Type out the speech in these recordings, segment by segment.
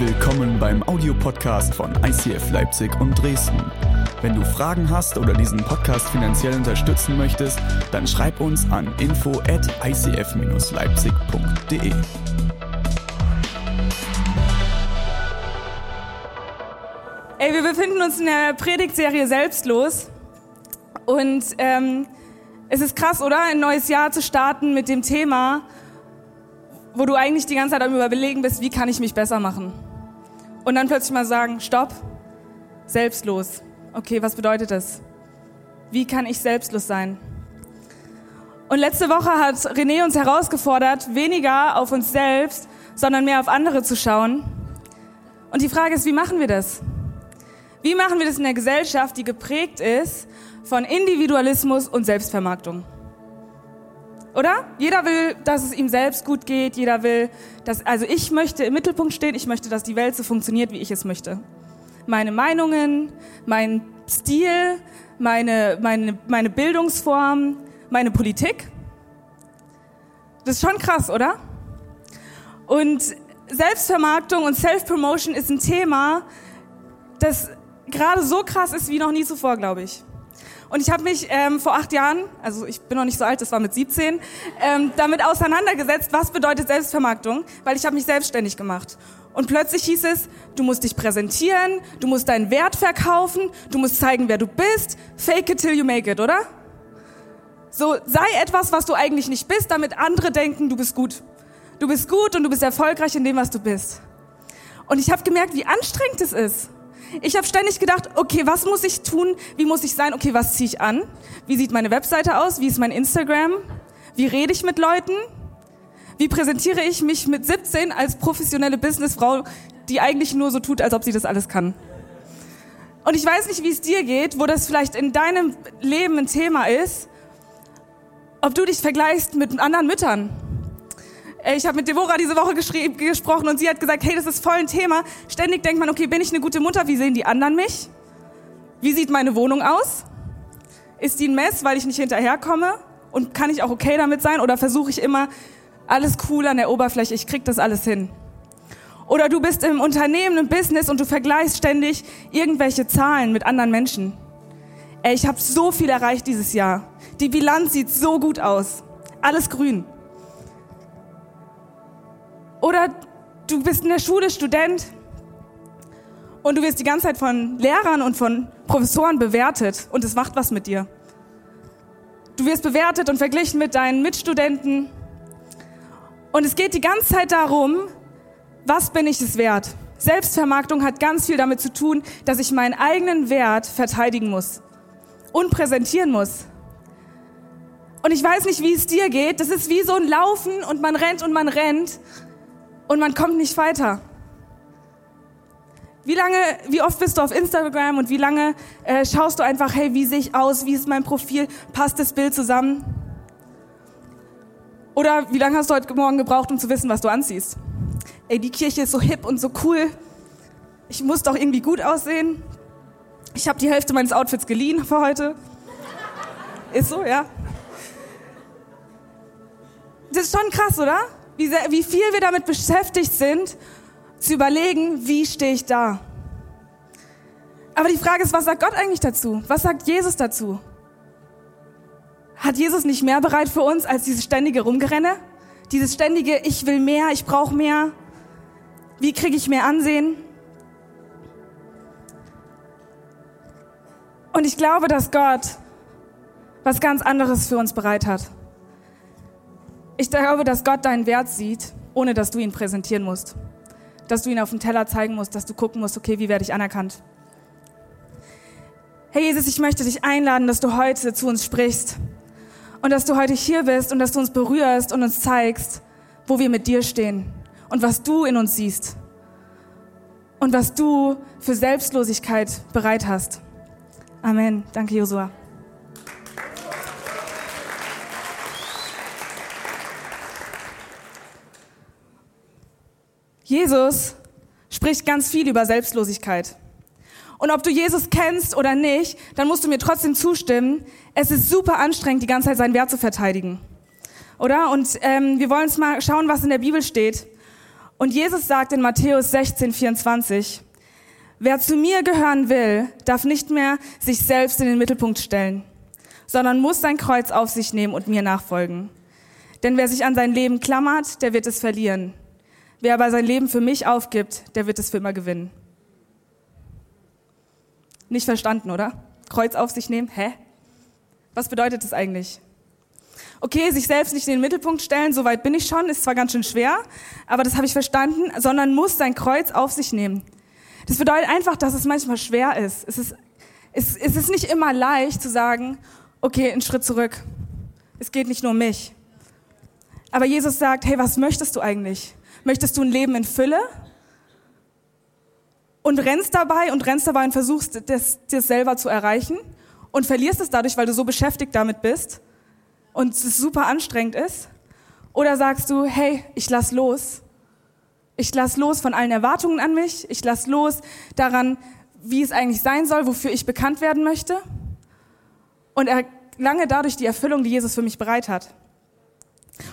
Willkommen beim Audiopodcast von ICF Leipzig und Dresden. Wenn du Fragen hast oder diesen Podcast finanziell unterstützen möchtest, dann schreib uns an info at icf-leipzig.de. Ey, wir befinden uns in der Predigtserie Selbstlos. Und ähm, es ist krass, oder? Ein neues Jahr zu starten mit dem Thema, wo du eigentlich die ganze Zeit am Überlegen bist, wie kann ich mich besser machen? Und dann plötzlich mal sagen, stopp, selbstlos. Okay, was bedeutet das? Wie kann ich selbstlos sein? Und letzte Woche hat René uns herausgefordert, weniger auf uns selbst, sondern mehr auf andere zu schauen. Und die Frage ist, wie machen wir das? Wie machen wir das in der Gesellschaft, die geprägt ist von Individualismus und Selbstvermarktung? Oder? Jeder will, dass es ihm selbst gut geht. Jeder will, dass, also ich möchte im Mittelpunkt stehen. Ich möchte, dass die Welt so funktioniert, wie ich es möchte. Meine Meinungen, mein Stil, meine, meine, meine Bildungsform, meine Politik. Das ist schon krass, oder? Und Selbstvermarktung und Self-Promotion ist ein Thema, das gerade so krass ist wie noch nie zuvor, glaube ich. Und ich habe mich ähm, vor acht Jahren, also ich bin noch nicht so alt, das war mit 17, ähm, damit auseinandergesetzt, was bedeutet Selbstvermarktung, weil ich habe mich selbstständig gemacht. Und plötzlich hieß es, du musst dich präsentieren, du musst deinen Wert verkaufen, du musst zeigen, wer du bist, fake it till you make it, oder? So, sei etwas, was du eigentlich nicht bist, damit andere denken, du bist gut. Du bist gut und du bist erfolgreich in dem, was du bist. Und ich habe gemerkt, wie anstrengend es ist. Ich habe ständig gedacht, okay, was muss ich tun? Wie muss ich sein? Okay, was ziehe ich an? Wie sieht meine Webseite aus? Wie ist mein Instagram? Wie rede ich mit Leuten? Wie präsentiere ich mich mit 17 als professionelle Businessfrau, die eigentlich nur so tut, als ob sie das alles kann? Und ich weiß nicht, wie es dir geht, wo das vielleicht in deinem Leben ein Thema ist, ob du dich vergleichst mit anderen Müttern ich habe mit Deborah diese Woche gesprochen und sie hat gesagt, hey, das ist voll ein Thema. Ständig denkt man, okay, bin ich eine gute Mutter? Wie sehen die anderen mich? Wie sieht meine Wohnung aus? Ist die ein Mess, weil ich nicht hinterherkomme? Und kann ich auch okay damit sein? Oder versuche ich immer alles cool an der Oberfläche? Ich krieg das alles hin. Oder du bist im Unternehmen, im Business und du vergleichst ständig irgendwelche Zahlen mit anderen Menschen. Ey, ich habe so viel erreicht dieses Jahr. Die Bilanz sieht so gut aus. Alles grün. Du bist in der Schule Student und du wirst die ganze Zeit von Lehrern und von Professoren bewertet und es macht was mit dir. Du wirst bewertet und verglichen mit deinen Mitstudenten und es geht die ganze Zeit darum, was bin ich es wert? Selbstvermarktung hat ganz viel damit zu tun, dass ich meinen eigenen Wert verteidigen muss und präsentieren muss. Und ich weiß nicht, wie es dir geht. Das ist wie so ein Laufen und man rennt und man rennt und man kommt nicht weiter. Wie lange, wie oft bist du auf Instagram und wie lange äh, schaust du einfach, hey, wie sehe ich aus, wie ist mein Profil, passt das Bild zusammen? Oder wie lange hast du heute Morgen gebraucht, um zu wissen, was du anziehst? Ey, die Kirche ist so hip und so cool. Ich muss doch irgendwie gut aussehen. Ich habe die Hälfte meines Outfits geliehen für heute. Ist so, ja. Das ist schon krass, oder? Wie, sehr, wie viel wir damit beschäftigt sind, zu überlegen, wie stehe ich da. Aber die Frage ist, was sagt Gott eigentlich dazu? Was sagt Jesus dazu? Hat Jesus nicht mehr bereit für uns als dieses ständige Rumgerenne? Dieses ständige, ich will mehr, ich brauche mehr. Wie kriege ich mehr Ansehen? Und ich glaube, dass Gott was ganz anderes für uns bereit hat. Ich glaube, dass Gott deinen Wert sieht, ohne dass du ihn präsentieren musst. Dass du ihn auf dem Teller zeigen musst, dass du gucken musst, okay, wie werde ich anerkannt? Herr Jesus, ich möchte dich einladen, dass du heute zu uns sprichst und dass du heute hier bist und dass du uns berührst und uns zeigst, wo wir mit dir stehen und was du in uns siehst und was du für Selbstlosigkeit bereit hast. Amen. Danke, Josua. Jesus spricht ganz viel über Selbstlosigkeit. Und ob du Jesus kennst oder nicht, dann musst du mir trotzdem zustimmen. Es ist super anstrengend, die ganze Zeit seinen Wert zu verteidigen. Oder? Und ähm, wir wollen uns mal schauen, was in der Bibel steht. Und Jesus sagt in Matthäus 16, 24, wer zu mir gehören will, darf nicht mehr sich selbst in den Mittelpunkt stellen, sondern muss sein Kreuz auf sich nehmen und mir nachfolgen. Denn wer sich an sein Leben klammert, der wird es verlieren. Wer aber sein Leben für mich aufgibt, der wird es für immer gewinnen. Nicht verstanden, oder? Kreuz auf sich nehmen? Hä? Was bedeutet das eigentlich? Okay, sich selbst nicht in den Mittelpunkt stellen, so weit bin ich schon, ist zwar ganz schön schwer, aber das habe ich verstanden, sondern muss sein Kreuz auf sich nehmen. Das bedeutet einfach, dass es manchmal schwer ist. Es ist, es, es ist nicht immer leicht zu sagen, okay, einen Schritt zurück. Es geht nicht nur um mich. Aber Jesus sagt, hey, was möchtest du eigentlich? Möchtest du ein Leben in Fülle? Und rennst dabei und rennst dabei und versuchst, das, das selber zu erreichen und verlierst es dadurch, weil du so beschäftigt damit bist und es super anstrengend ist? Oder sagst du, hey, ich lass los. Ich lass los von allen Erwartungen an mich. Ich lass los daran, wie es eigentlich sein soll, wofür ich bekannt werden möchte. Und erlange dadurch die Erfüllung, die Jesus für mich bereit hat.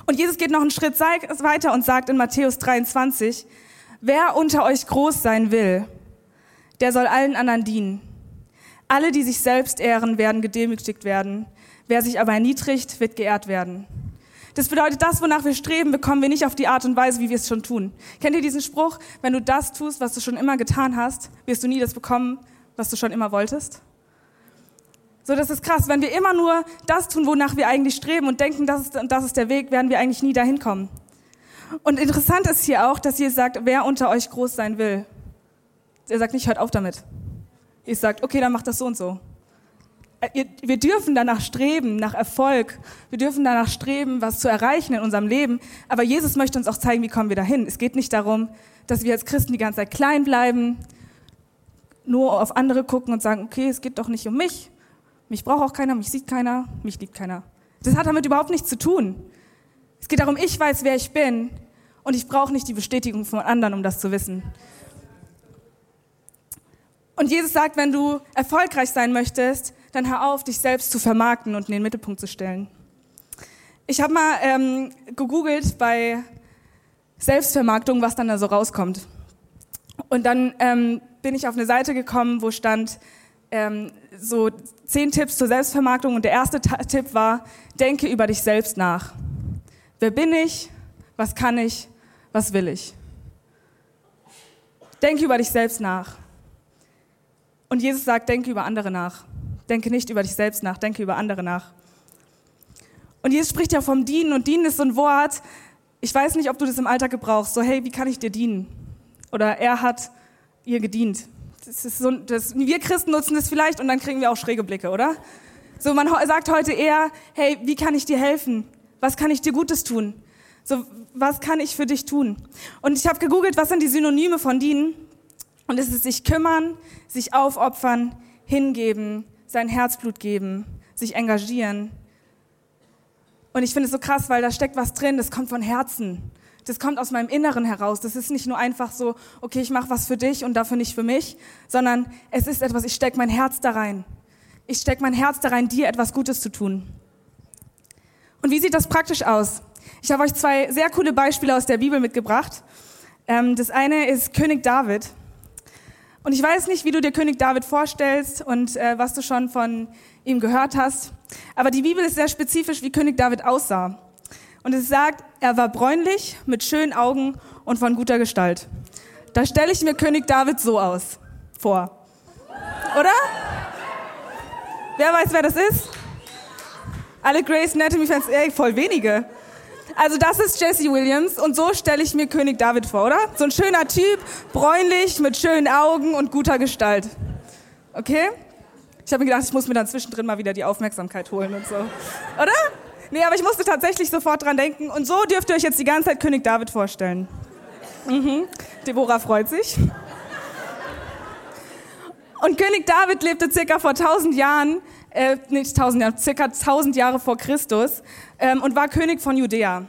Und Jesus geht noch einen Schritt weiter und sagt in Matthäus 23, wer unter euch groß sein will, der soll allen anderen dienen. Alle, die sich selbst ehren, werden gedemütigt werden. Wer sich aber erniedrigt, wird geehrt werden. Das bedeutet, das, wonach wir streben, bekommen wir nicht auf die Art und Weise, wie wir es schon tun. Kennt ihr diesen Spruch? Wenn du das tust, was du schon immer getan hast, wirst du nie das bekommen, was du schon immer wolltest? So, das ist krass. Wenn wir immer nur das tun, wonach wir eigentlich streben und denken, das ist, das ist der Weg, werden wir eigentlich nie dahin kommen. Und interessant ist hier auch, dass ihr sagt, wer unter euch groß sein will. Er sagt nicht, hört auf damit. Ihr sagt, okay, dann macht das so und so. Äh, wir dürfen danach streben, nach Erfolg. Wir dürfen danach streben, was zu erreichen in unserem Leben. Aber Jesus möchte uns auch zeigen, wie kommen wir dahin. Es geht nicht darum, dass wir als Christen die ganze Zeit klein bleiben, nur auf andere gucken und sagen, okay, es geht doch nicht um mich. Mich braucht auch keiner, mich sieht keiner, mich liebt keiner. Das hat damit überhaupt nichts zu tun. Es geht darum, ich weiß, wer ich bin und ich brauche nicht die Bestätigung von anderen, um das zu wissen. Und Jesus sagt, wenn du erfolgreich sein möchtest, dann hör auf, dich selbst zu vermarkten und in den Mittelpunkt zu stellen. Ich habe mal ähm, gegoogelt bei Selbstvermarktung, was dann da so rauskommt. Und dann ähm, bin ich auf eine Seite gekommen, wo stand ähm, so zehn Tipps zur Selbstvermarktung. Und der erste Tipp war, denke über dich selbst nach. Wer bin ich? Was kann ich? Was will ich? Denke über dich selbst nach. Und Jesus sagt, denke über andere nach. Denke nicht über dich selbst nach, denke über andere nach. Und Jesus spricht ja vom Dienen und Dienen ist so ein Wort, ich weiß nicht, ob du das im Alltag gebrauchst, so hey, wie kann ich dir dienen? Oder er hat ihr gedient. Das ist so, das, wir Christen nutzen das vielleicht und dann kriegen wir auch schräge Blicke, oder? So, man sagt heute eher, hey, wie kann ich dir helfen? Was kann ich dir Gutes tun? So, was kann ich für dich tun? Und ich habe gegoogelt, was sind die Synonyme von dienen? Und es ist sich kümmern, sich aufopfern, hingeben, sein Herzblut geben, sich engagieren. Und ich finde es so krass, weil da steckt was drin, das kommt von Herzen. Das kommt aus meinem Inneren heraus. Das ist nicht nur einfach so, okay, ich mache was für dich und dafür nicht für mich, sondern es ist etwas, ich stecke mein Herz da rein. Ich stecke mein Herz da rein, dir etwas Gutes zu tun. Und wie sieht das praktisch aus? Ich habe euch zwei sehr coole Beispiele aus der Bibel mitgebracht. Ähm, das eine ist König David. Und ich weiß nicht, wie du dir König David vorstellst und äh, was du schon von ihm gehört hast. Aber die Bibel ist sehr spezifisch, wie König David aussah. Und es sagt, er war bräunlich, mit schönen Augen und von guter Gestalt. Da stelle ich mir König David so aus, vor. Oder? Wer weiß, wer das ist? Alle Grace Anatomy-Fans, ey, voll wenige. Also das ist Jesse Williams und so stelle ich mir König David vor, oder? So ein schöner Typ, bräunlich, mit schönen Augen und guter Gestalt. Okay? Ich habe mir gedacht, ich muss mir dann zwischendrin mal wieder die Aufmerksamkeit holen und so. Oder? Nee, aber ich musste tatsächlich sofort dran denken. Und so dürft ihr euch jetzt die ganze Zeit König David vorstellen. Mhm. Deborah freut sich. Und König David lebte circa vor 1000 Jahren äh, nicht 1000 Jahre, circa 1000 Jahre vor Christus ähm, und war König von Judäa.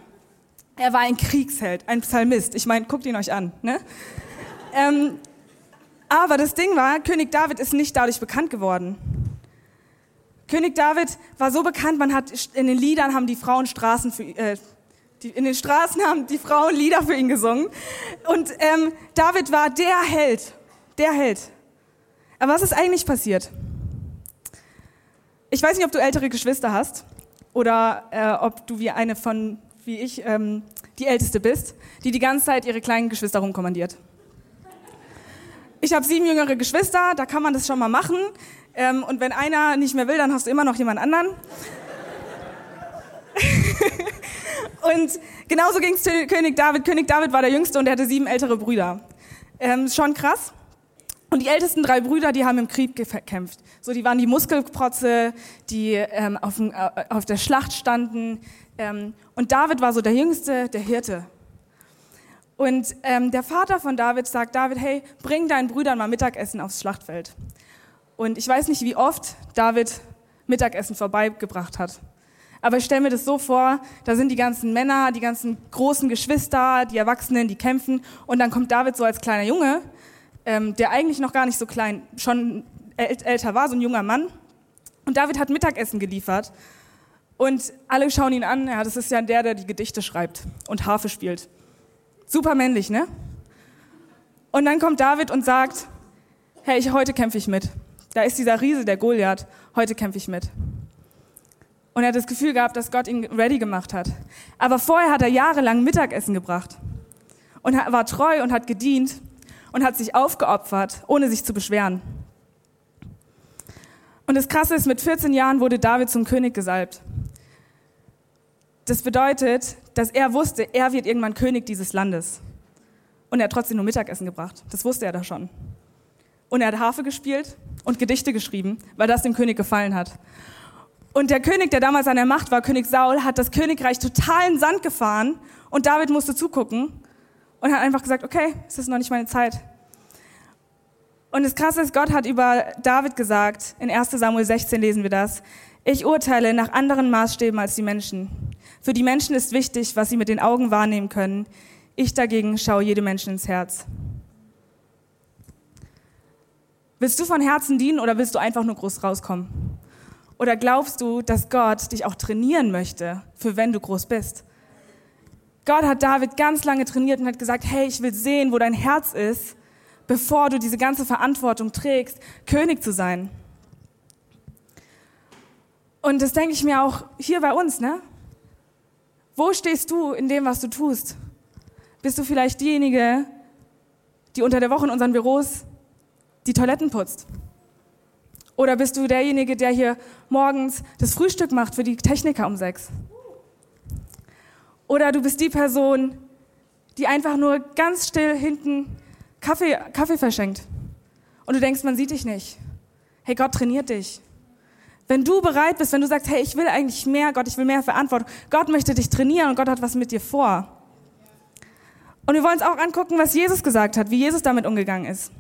Er war ein Kriegsheld, ein Psalmist. Ich meine, guckt ihn euch an. Ne? Ähm, aber das Ding war, König David ist nicht dadurch bekannt geworden. König David war so bekannt, man hat in den Liedern haben die Frauen Straßen für, äh, Die, in den Straßen haben die Frauen Lieder für ihn gesungen. Und ähm, David war der Held, der Held. Aber was ist eigentlich passiert? Ich weiß nicht, ob du ältere Geschwister hast oder äh, ob du wie eine von, wie ich, ähm, die Älteste bist, die die ganze Zeit ihre kleinen Geschwister rumkommandiert. Ich habe sieben jüngere Geschwister, da kann man das schon mal machen. Ähm, und wenn einer nicht mehr will, dann hast du immer noch jemand anderen. und genauso ging es König David. König David war der Jüngste und er hatte sieben ältere Brüder. Ähm, schon krass. Und die ältesten drei Brüder, die haben im Krieg gekämpft. So, die waren die Muskelprotze, die ähm, auf, äh, auf, der Schlacht standen. Ähm, und David war so der Jüngste, der Hirte. Und ähm, der Vater von David sagt David, hey, bring deinen Brüdern mal Mittagessen aufs Schlachtfeld. Und ich weiß nicht, wie oft David Mittagessen vorbeigebracht hat. Aber ich stelle mir das so vor, da sind die ganzen Männer, die ganzen großen Geschwister, die Erwachsenen, die kämpfen. Und dann kommt David so als kleiner Junge ähm, der eigentlich noch gar nicht so klein, schon älter war, so ein junger Mann. Und David hat Mittagessen geliefert. Und alle schauen ihn an, ja, das ist ja der, der die Gedichte schreibt und Harfe spielt. Super männlich, ne? Und dann kommt David und sagt, hey, ich, heute kämpfe ich mit. Da ist dieser Riese, der Goliath, heute kämpfe ich mit. Und er hat das Gefühl gehabt, dass Gott ihn ready gemacht hat. Aber vorher hat er jahrelang Mittagessen gebracht und war treu und hat gedient und hat sich aufgeopfert, ohne sich zu beschweren. Und das Krasse ist, mit 14 Jahren wurde David zum König gesalbt. Das bedeutet, dass er wusste, er wird irgendwann König dieses Landes. Und er hat trotzdem nur Mittagessen gebracht. Das wusste er da schon. Und er hat Harfe gespielt und Gedichte geschrieben, weil das dem König gefallen hat. Und der König, der damals an der Macht war, König Saul, hat das Königreich total in Sand gefahren und David musste zugucken und hat einfach gesagt, okay, es ist noch nicht meine Zeit. Und das Krasse ist, Gott hat über David gesagt, in 1 Samuel 16 lesen wir das, ich urteile nach anderen Maßstäben als die Menschen. Für die Menschen ist wichtig, was sie mit den Augen wahrnehmen können. Ich dagegen schaue jedem Menschen ins Herz. Willst du von Herzen dienen oder willst du einfach nur groß rauskommen? Oder glaubst du, dass Gott dich auch trainieren möchte, für wenn du groß bist? Gott hat David ganz lange trainiert und hat gesagt, hey, ich will sehen, wo dein Herz ist, bevor du diese ganze Verantwortung trägst, König zu sein. Und das denke ich mir auch hier bei uns, ne? Wo stehst du in dem, was du tust? Bist du vielleicht diejenige, die unter der Woche in unseren Büros die Toiletten putzt? Oder bist du derjenige, der hier morgens das Frühstück macht für die Techniker um sechs? Oder du bist die Person, die einfach nur ganz still hinten Kaffee, Kaffee verschenkt. Und du denkst, man sieht dich nicht. Hey, Gott trainiert dich. Wenn du bereit bist, wenn du sagst, hey, ich will eigentlich mehr, Gott, ich will mehr Verantwortung, Gott möchte dich trainieren und Gott hat was mit dir vor. Und wir wollen uns auch angucken, was Jesus gesagt hat, wie Jesus damit umgegangen ist.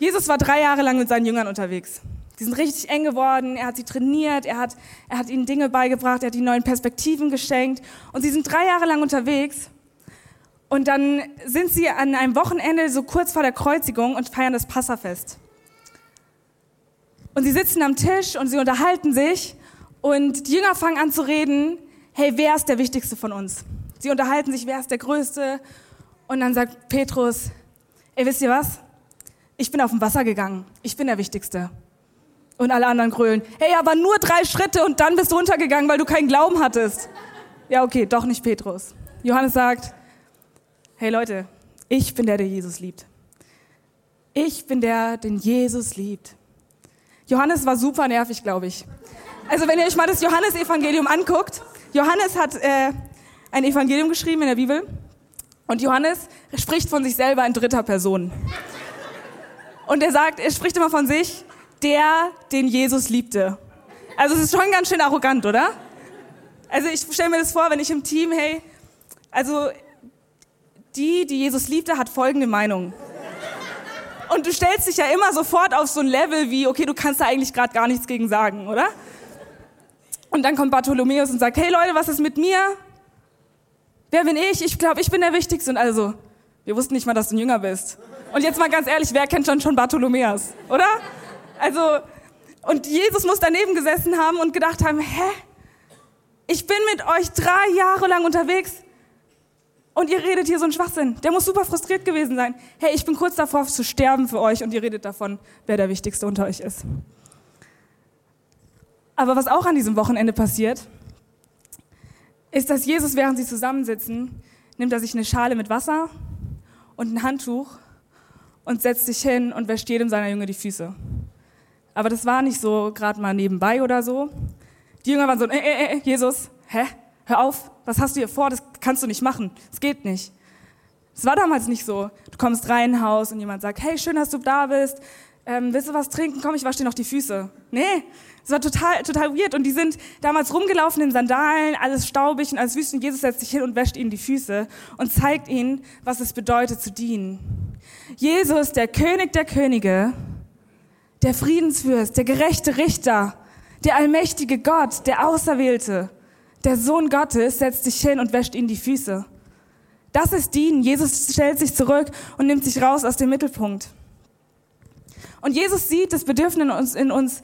Jesus war drei Jahre lang mit seinen Jüngern unterwegs. Die sind richtig eng geworden, er hat sie trainiert, er hat, er hat ihnen Dinge beigebracht, er hat ihnen neuen Perspektiven geschenkt. Und sie sind drei Jahre lang unterwegs. Und dann sind sie an einem Wochenende so kurz vor der Kreuzigung und feiern das Passafest. Und sie sitzen am Tisch und sie unterhalten sich und die Jünger fangen an zu reden, hey, wer ist der Wichtigste von uns? Sie unterhalten sich, wer ist der Größte? Und dann sagt Petrus, ey, wisst ihr was? Ich bin auf dem Wasser gegangen. Ich bin der Wichtigste. Und alle anderen grölen, hey, aber nur drei Schritte und dann bist du untergegangen, weil du keinen Glauben hattest. Ja, okay, doch nicht Petrus. Johannes sagt, hey Leute, ich bin der, der Jesus liebt. Ich bin der, den Jesus liebt. Johannes war super nervig, glaube ich. Also wenn ihr euch mal das Johannesevangelium anguckt, Johannes hat äh, ein Evangelium geschrieben in der Bibel und Johannes spricht von sich selber in dritter Person. Und er sagt, er spricht immer von sich, der, den Jesus liebte. Also es ist schon ganz schön arrogant, oder? Also ich stelle mir das vor, wenn ich im Team, hey, also die, die Jesus liebte, hat folgende Meinung. Und du stellst dich ja immer sofort auf so ein Level wie, okay, du kannst da eigentlich gerade gar nichts gegen sagen, oder? Und dann kommt Bartholomäus und sagt, hey Leute, was ist mit mir? Wer bin ich? Ich glaube, ich bin der Wichtigste. Und also, wir wussten nicht mal, dass du ein Jünger bist. Und jetzt mal ganz ehrlich, wer kennt schon schon Bartholomäus, oder? Also, und Jesus muss daneben gesessen haben und gedacht haben, hä? Ich bin mit euch drei Jahre lang unterwegs und ihr redet hier so einen Schwachsinn. Der muss super frustriert gewesen sein. Hey, ich bin kurz davor zu sterben für euch und ihr redet davon, wer der Wichtigste unter euch ist. Aber was auch an diesem Wochenende passiert, ist, dass Jesus, während sie zusammensitzen, nimmt er sich eine Schale mit Wasser und ein Handtuch und setzt sich hin und wäscht jedem seiner Jünger die Füße. Aber das war nicht so gerade mal nebenbei oder so. Die Jünger waren so, äh, äh, äh, Jesus, hä? Hör auf, was hast du hier vor? Das kannst du nicht machen. Das geht nicht. Es war damals nicht so. Du kommst rein in Haus und jemand sagt, hey, schön, dass du da bist. Ähm, willst du was trinken? Komm, ich wasche dir noch die Füße. Nee, es war total, total weird. Und die sind damals rumgelaufen in Sandalen, alles staubig und alles wüst. Und Jesus setzt sich hin und wäscht ihnen die Füße und zeigt ihnen, was es bedeutet zu dienen. Jesus, der König der Könige, der Friedensfürst, der gerechte Richter, der allmächtige Gott, der Auserwählte, der Sohn Gottes, setzt sich hin und wäscht ihnen die Füße. Das ist Dienen. Jesus stellt sich zurück und nimmt sich raus aus dem Mittelpunkt. Und Jesus sieht das Bedürfnis in uns, in uns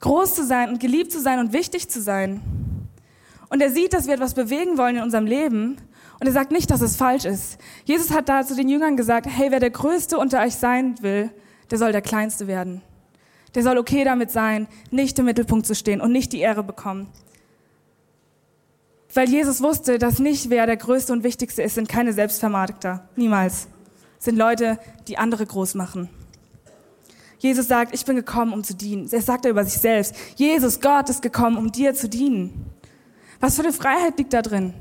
groß zu sein und geliebt zu sein und wichtig zu sein. Und er sieht, dass wir etwas bewegen wollen in unserem Leben. Und er sagt nicht, dass es falsch ist. Jesus hat da zu den Jüngern gesagt, hey, wer der Größte unter euch sein will, der soll der Kleinste werden. Der soll okay damit sein, nicht im Mittelpunkt zu stehen und nicht die Ehre bekommen. Weil Jesus wusste, dass nicht wer der Größte und Wichtigste ist, sind keine Selbstvermarkter. Niemals. sind Leute, die andere groß machen. Jesus sagt, ich bin gekommen, um zu dienen. Er sagt er über sich selbst. Jesus, Gott ist gekommen, um dir zu dienen. Was für eine Freiheit liegt da drin?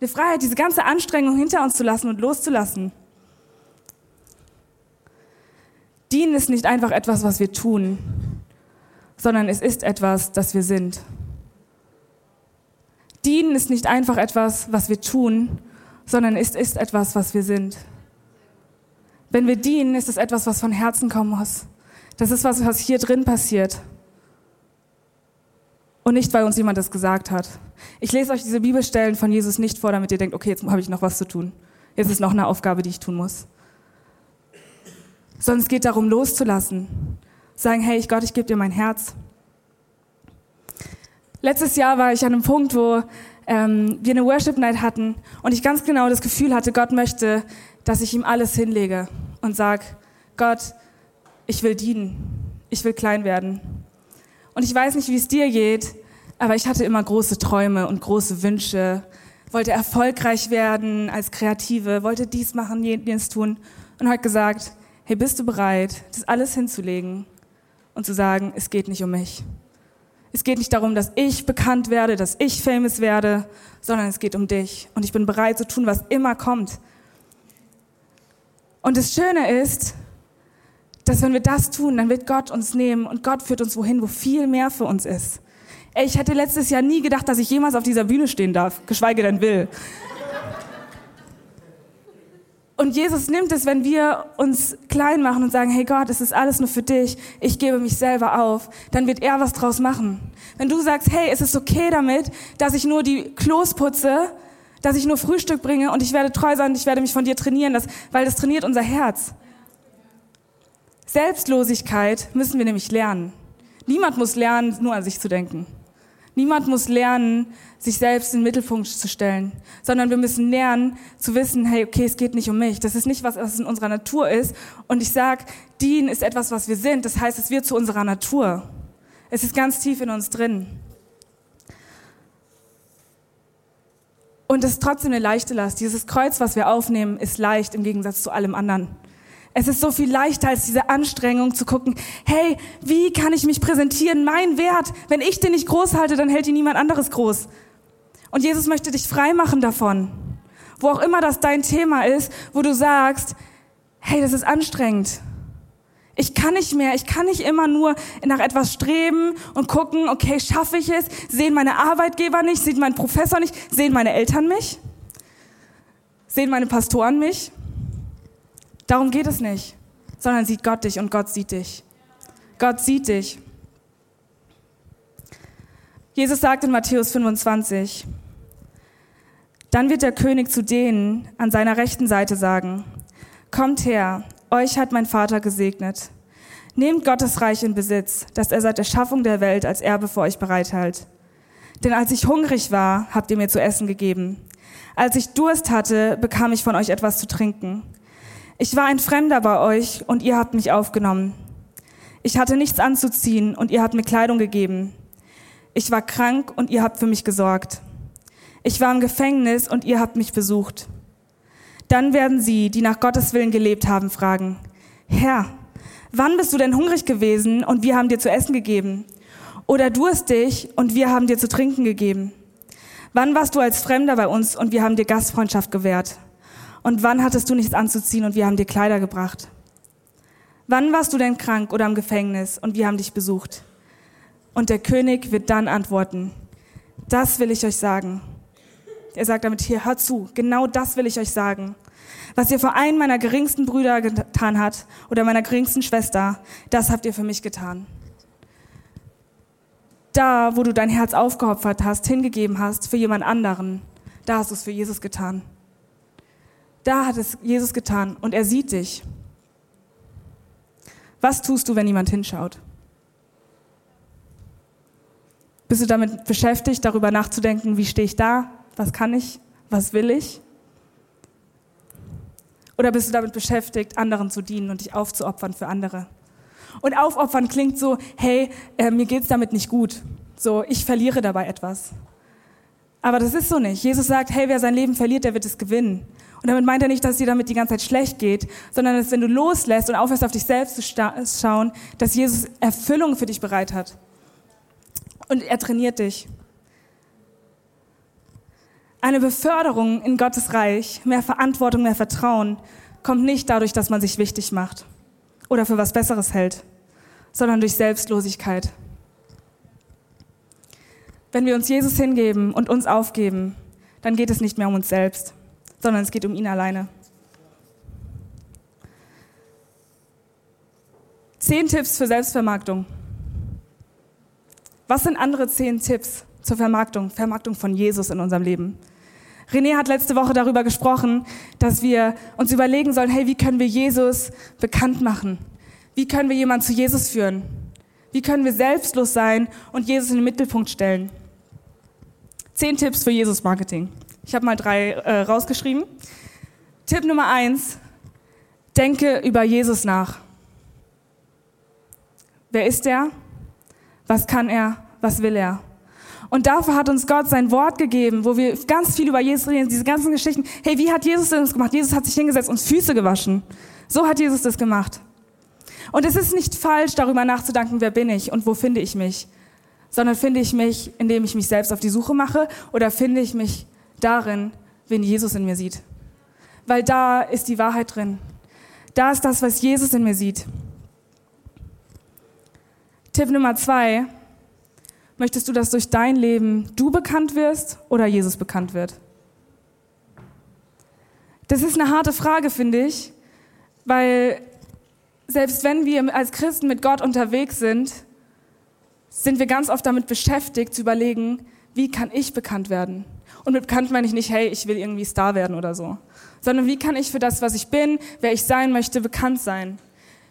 Eine Freiheit, diese ganze Anstrengung hinter uns zu lassen und loszulassen. Dienen ist nicht einfach etwas, was wir tun, sondern es ist etwas, das wir sind. Dienen ist nicht einfach etwas, was wir tun, sondern es ist etwas, was wir sind. Wenn wir dienen, ist es etwas, was von Herzen kommen muss. Das ist was, was hier drin passiert. Und nicht, weil uns jemand das gesagt hat. Ich lese euch diese Bibelstellen von Jesus nicht vor, damit ihr denkt, okay, jetzt habe ich noch was zu tun. Jetzt ist noch eine Aufgabe, die ich tun muss. Sondern es geht darum, loszulassen. Sagen, hey, Gott, ich gebe dir mein Herz. Letztes Jahr war ich an einem Punkt, wo ähm, wir eine Worship Night hatten und ich ganz genau das Gefühl hatte, Gott möchte, dass ich ihm alles hinlege und sag, Gott, ich will dienen, ich will klein werden. Und ich weiß nicht, wie es dir geht, aber ich hatte immer große Träume und große Wünsche, wollte erfolgreich werden als Kreative, wollte dies machen, jenes tun und hat gesagt, hey, bist du bereit, das alles hinzulegen und zu sagen, es geht nicht um mich. Es geht nicht darum, dass ich bekannt werde, dass ich famous werde, sondern es geht um dich. Und ich bin bereit zu tun, was immer kommt. Und das Schöne ist, dass wenn wir das tun, dann wird Gott uns nehmen und Gott führt uns wohin, wo viel mehr für uns ist. Ey, ich hätte letztes Jahr nie gedacht, dass ich jemals auf dieser Bühne stehen darf, geschweige denn will. Und Jesus nimmt es, wenn wir uns klein machen und sagen, hey Gott, es ist alles nur für dich, ich gebe mich selber auf, dann wird er was draus machen. Wenn du sagst, hey, es ist okay damit, dass ich nur die Klos putze, dass ich nur Frühstück bringe und ich werde treu sein, ich werde mich von dir trainieren, das, weil das trainiert unser Herz. Selbstlosigkeit müssen wir nämlich lernen. Niemand muss lernen, nur an sich zu denken. Niemand muss lernen, sich selbst in den Mittelpunkt zu stellen, sondern wir müssen lernen zu wissen, hey, okay, es geht nicht um mich. Das ist nicht was, was in unserer Natur ist. Und ich sag, dienen ist etwas, was wir sind. Das heißt, es wird zu unserer Natur. Es ist ganz tief in uns drin. Und es ist trotzdem eine leichte Last. Dieses Kreuz, was wir aufnehmen, ist leicht im Gegensatz zu allem anderen. Es ist so viel leichter als diese Anstrengung zu gucken, hey, wie kann ich mich präsentieren? Mein Wert, wenn ich den nicht groß halte, dann hält ihn niemand anderes groß. Und Jesus möchte dich frei machen davon. Wo auch immer das dein Thema ist, wo du sagst, hey, das ist anstrengend. Ich kann nicht mehr, ich kann nicht immer nur nach etwas streben und gucken, okay, schaffe ich es? Sehen meine Arbeitgeber nicht? Sieht mein Professor nicht? Sehen meine Eltern mich? Sehen meine Pastoren mich? Darum geht es nicht, sondern sieht Gott dich und Gott sieht dich. Gott sieht dich. Jesus sagt in Matthäus 25, dann wird der König zu denen an seiner rechten Seite sagen, kommt her, euch hat mein Vater gesegnet. Nehmt Gottes Reich in Besitz, das er seit der Schaffung der Welt als Erbe für euch bereithält. Denn als ich hungrig war, habt ihr mir zu essen gegeben. Als ich Durst hatte, bekam ich von euch etwas zu trinken. Ich war ein Fremder bei euch und ihr habt mich aufgenommen. Ich hatte nichts anzuziehen und ihr habt mir Kleidung gegeben. Ich war krank und ihr habt für mich gesorgt. Ich war im Gefängnis und ihr habt mich besucht. Dann werden sie, die nach Gottes Willen gelebt haben, fragen, Herr, wann bist du denn hungrig gewesen und wir haben dir zu essen gegeben? Oder durstig und wir haben dir zu trinken gegeben? Wann warst du als Fremder bei uns und wir haben dir Gastfreundschaft gewährt? Und wann hattest du nichts anzuziehen und wir haben dir Kleider gebracht? Wann warst du denn krank oder im Gefängnis und wir haben dich besucht? Und der König wird dann antworten, das will ich euch sagen. Er sagt damit hier, hört zu, genau das will ich euch sagen. Was ihr vor einem meiner geringsten Brüder getan hat oder meiner geringsten Schwester, das habt ihr für mich getan. Da, wo du dein Herz aufgeopfert hast, hingegeben hast für jemand anderen, da hast du es für Jesus getan. Da hat es Jesus getan und er sieht dich. Was tust du, wenn jemand hinschaut? Bist du damit beschäftigt, darüber nachzudenken, wie stehe ich da? Was kann ich? Was will ich? Oder bist du damit beschäftigt, anderen zu dienen und dich aufzuopfern für andere? Und aufopfern klingt so, hey, äh, mir geht's damit nicht gut. So, ich verliere dabei etwas. Aber das ist so nicht. Jesus sagt, hey, wer sein Leben verliert, der wird es gewinnen. Und damit meint er nicht, dass dir damit die ganze Zeit schlecht geht, sondern dass wenn du loslässt und aufhörst, auf dich selbst zu schauen, dass Jesus Erfüllung für dich bereit hat. Und er trainiert dich. Eine Beförderung in Gottes Reich, mehr Verantwortung, mehr Vertrauen, kommt nicht dadurch, dass man sich wichtig macht oder für was Besseres hält, sondern durch Selbstlosigkeit. Wenn wir uns Jesus hingeben und uns aufgeben, dann geht es nicht mehr um uns selbst, sondern es geht um ihn alleine. Zehn Tipps für Selbstvermarktung. Was sind andere zehn Tipps zur Vermarktung, Vermarktung von Jesus in unserem Leben? René hat letzte Woche darüber gesprochen, dass wir uns überlegen sollen, hey, wie können wir Jesus bekannt machen? Wie können wir jemanden zu Jesus führen? Wie können wir selbstlos sein und Jesus in den Mittelpunkt stellen? Zehn Tipps für Jesus-Marketing. Ich habe mal drei äh, rausgeschrieben. Tipp Nummer eins, denke über Jesus nach. Wer ist er? Was kann er? Was will er? Und dafür hat uns Gott sein Wort gegeben, wo wir ganz viel über Jesus reden, diese ganzen Geschichten. Hey, wie hat Jesus das gemacht? Jesus hat sich hingesetzt und Füße gewaschen. So hat Jesus das gemacht. Und es ist nicht falsch, darüber nachzudenken, wer bin ich und wo finde ich mich, sondern finde ich mich, indem ich mich selbst auf die Suche mache oder finde ich mich darin, wen Jesus in mir sieht. Weil da ist die Wahrheit drin. Da ist das, was Jesus in mir sieht. Tipp Nummer zwei, Möchtest du, dass durch dein Leben du bekannt wirst oder Jesus bekannt wird? Das ist eine harte Frage, finde ich, weil selbst wenn wir als Christen mit Gott unterwegs sind, sind wir ganz oft damit beschäftigt zu überlegen, wie kann ich bekannt werden? Und mit bekannt meine ich nicht, hey, ich will irgendwie Star werden oder so, sondern wie kann ich für das, was ich bin, wer ich sein möchte, bekannt sein?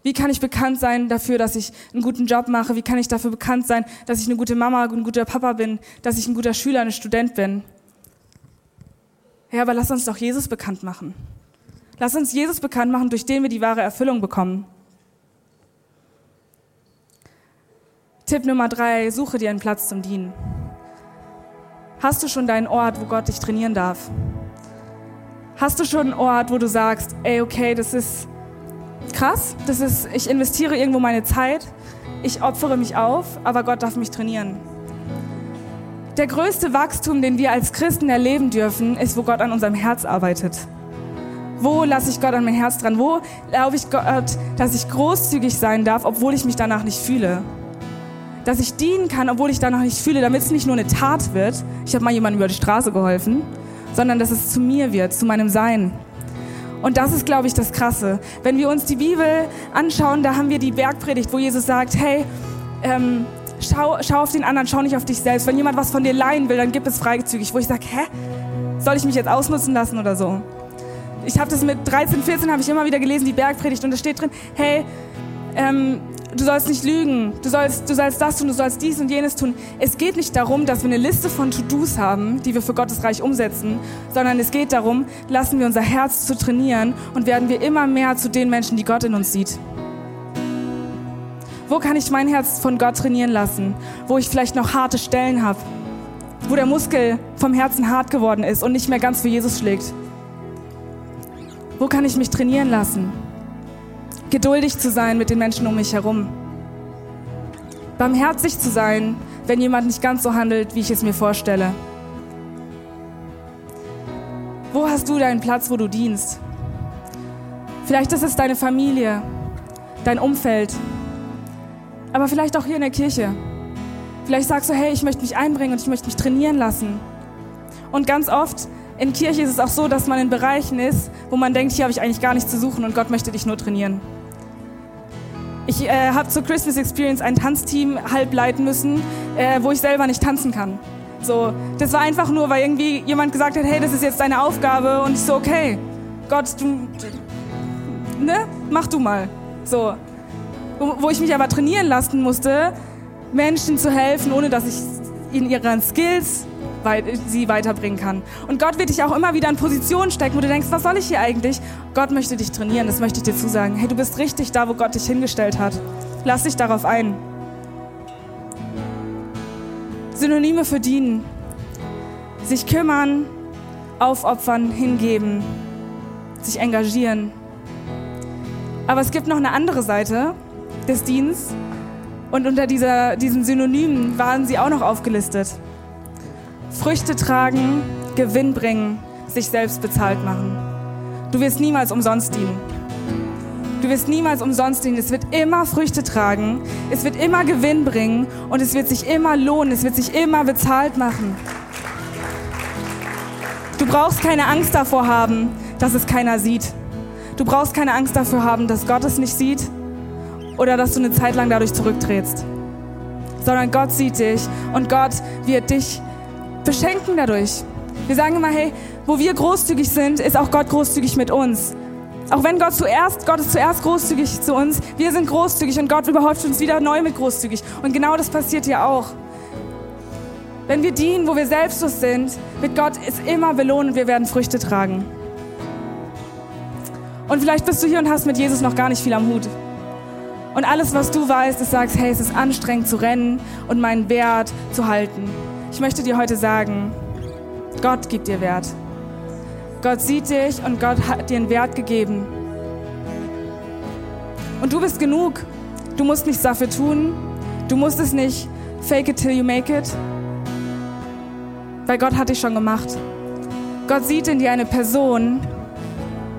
Wie kann ich bekannt sein dafür, dass ich einen guten Job mache? Wie kann ich dafür bekannt sein, dass ich eine gute Mama, ein guter Papa bin, dass ich ein guter Schüler, ein Student bin? Ja, aber lass uns doch Jesus bekannt machen. Lass uns Jesus bekannt machen, durch den wir die wahre Erfüllung bekommen. Tipp Nummer drei, suche dir einen Platz zum Dienen. Hast du schon deinen Ort, wo Gott dich trainieren darf? Hast du schon einen Ort, wo du sagst, ey, okay, das ist krass. Das ist, ich investiere irgendwo meine Zeit, ich opfere mich auf, aber Gott darf mich trainieren. Der größte Wachstum, den wir als Christen erleben dürfen, ist, wo Gott an unserem Herz arbeitet. Wo lasse ich Gott an mein Herz dran? Wo glaube ich Gott, dass ich großzügig sein darf, obwohl ich mich danach nicht fühle? Dass ich dienen kann, obwohl ich danach nicht fühle, damit es nicht nur eine Tat wird. Ich habe mal jemandem über die Straße geholfen, sondern dass es zu mir wird, zu meinem Sein. Und das ist, glaube ich, das Krasse. Wenn wir uns die Bibel anschauen, da haben wir die Bergpredigt, wo Jesus sagt, hey, ähm, schau, schau auf den anderen, schau nicht auf dich selbst. Wenn jemand was von dir leihen will, dann gib es freizügig. Wo ich sage, hä, soll ich mich jetzt ausnutzen lassen oder so? Ich habe das mit 13, 14, habe ich immer wieder gelesen, die Bergpredigt, und da steht drin, hey, ähm, du sollst nicht lügen, du sollst, du sollst das tun, du sollst dies und jenes tun. Es geht nicht darum, dass wir eine Liste von To-Dos haben, die wir für Gottes Reich umsetzen, sondern es geht darum, lassen wir unser Herz zu trainieren und werden wir immer mehr zu den Menschen, die Gott in uns sieht. Wo kann ich mein Herz von Gott trainieren lassen? Wo ich vielleicht noch harte Stellen habe? Wo der Muskel vom Herzen hart geworden ist und nicht mehr ganz für Jesus schlägt? Wo kann ich mich trainieren lassen? Geduldig zu sein mit den Menschen um mich herum. Barmherzig zu sein, wenn jemand nicht ganz so handelt, wie ich es mir vorstelle. Wo hast du deinen Platz, wo du dienst? Vielleicht ist es deine Familie, dein Umfeld, aber vielleicht auch hier in der Kirche. Vielleicht sagst du, hey, ich möchte mich einbringen und ich möchte mich trainieren lassen. Und ganz oft in Kirche ist es auch so, dass man in Bereichen ist, wo man denkt, hier habe ich eigentlich gar nichts zu suchen und Gott möchte dich nur trainieren. Ich äh, habe zur Christmas Experience ein Tanzteam halb leiten müssen, äh, wo ich selber nicht tanzen kann. So, das war einfach nur, weil irgendwie jemand gesagt hat, hey, das ist jetzt deine Aufgabe und ich so, okay, Gott, du, ne, mach du mal. So, wo, wo ich mich aber trainieren lassen musste, Menschen zu helfen, ohne dass ich in ihren Skills sie weiterbringen kann. Und Gott wird dich auch immer wieder in Positionen stecken, wo du denkst, was soll ich hier eigentlich? Gott möchte dich trainieren, das möchte ich dir zusagen. Hey, du bist richtig da, wo Gott dich hingestellt hat. Lass dich darauf ein. Synonyme für dienen. Sich kümmern, aufopfern, hingeben, sich engagieren. Aber es gibt noch eine andere Seite des Dienstes und unter dieser, diesen Synonymen waren sie auch noch aufgelistet. Früchte tragen, Gewinn bringen, sich selbst bezahlt machen. Du wirst niemals umsonst dienen. Du wirst niemals umsonst dienen. Es wird immer Früchte tragen, es wird immer Gewinn bringen und es wird sich immer lohnen, es wird sich immer bezahlt machen. Du brauchst keine Angst davor haben, dass es keiner sieht. Du brauchst keine Angst dafür haben, dass Gott es nicht sieht oder dass du eine Zeit lang dadurch zurücktretst. Sondern Gott sieht dich und Gott wird dich beschenken dadurch. Wir sagen immer, hey, wo wir großzügig sind, ist auch Gott großzügig mit uns. Auch wenn Gott zuerst, Gott ist zuerst großzügig zu uns, wir sind großzügig und Gott überhäuft uns wieder neu mit großzügig. Und genau das passiert hier auch. Wenn wir dienen, wo wir selbstlos sind, wird Gott es immer belohnen und wir werden Früchte tragen. Und vielleicht bist du hier und hast mit Jesus noch gar nicht viel am Hut. Und alles, was du weißt, ist, sagst, hey, es ist anstrengend zu rennen und meinen Wert zu halten. Ich möchte dir heute sagen, Gott gibt dir Wert. Gott sieht dich und Gott hat dir einen Wert gegeben. Und du bist genug. Du musst nichts dafür tun. Du musst es nicht fake it till you make it. Weil Gott hat dich schon gemacht. Gott sieht in dir eine Person,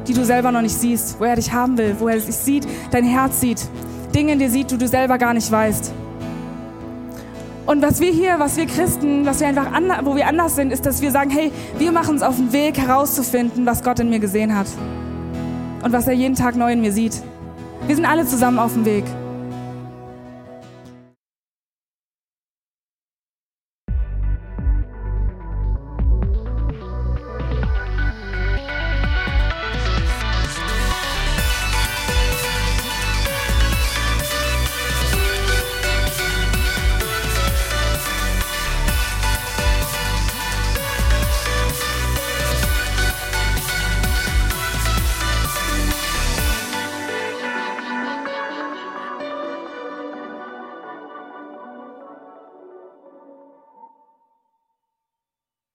die du selber noch nicht siehst, wo er dich haben will, wo er dich sieht, dein Herz sieht, Dinge in dir sieht, die du selber gar nicht weißt. Und was wir hier, was wir Christen, was wir einfach wo wir anders sind, ist, dass wir sagen, hey, wir machen uns auf den Weg herauszufinden, was Gott in mir gesehen hat und was er jeden Tag neu in mir sieht. Wir sind alle zusammen auf dem Weg.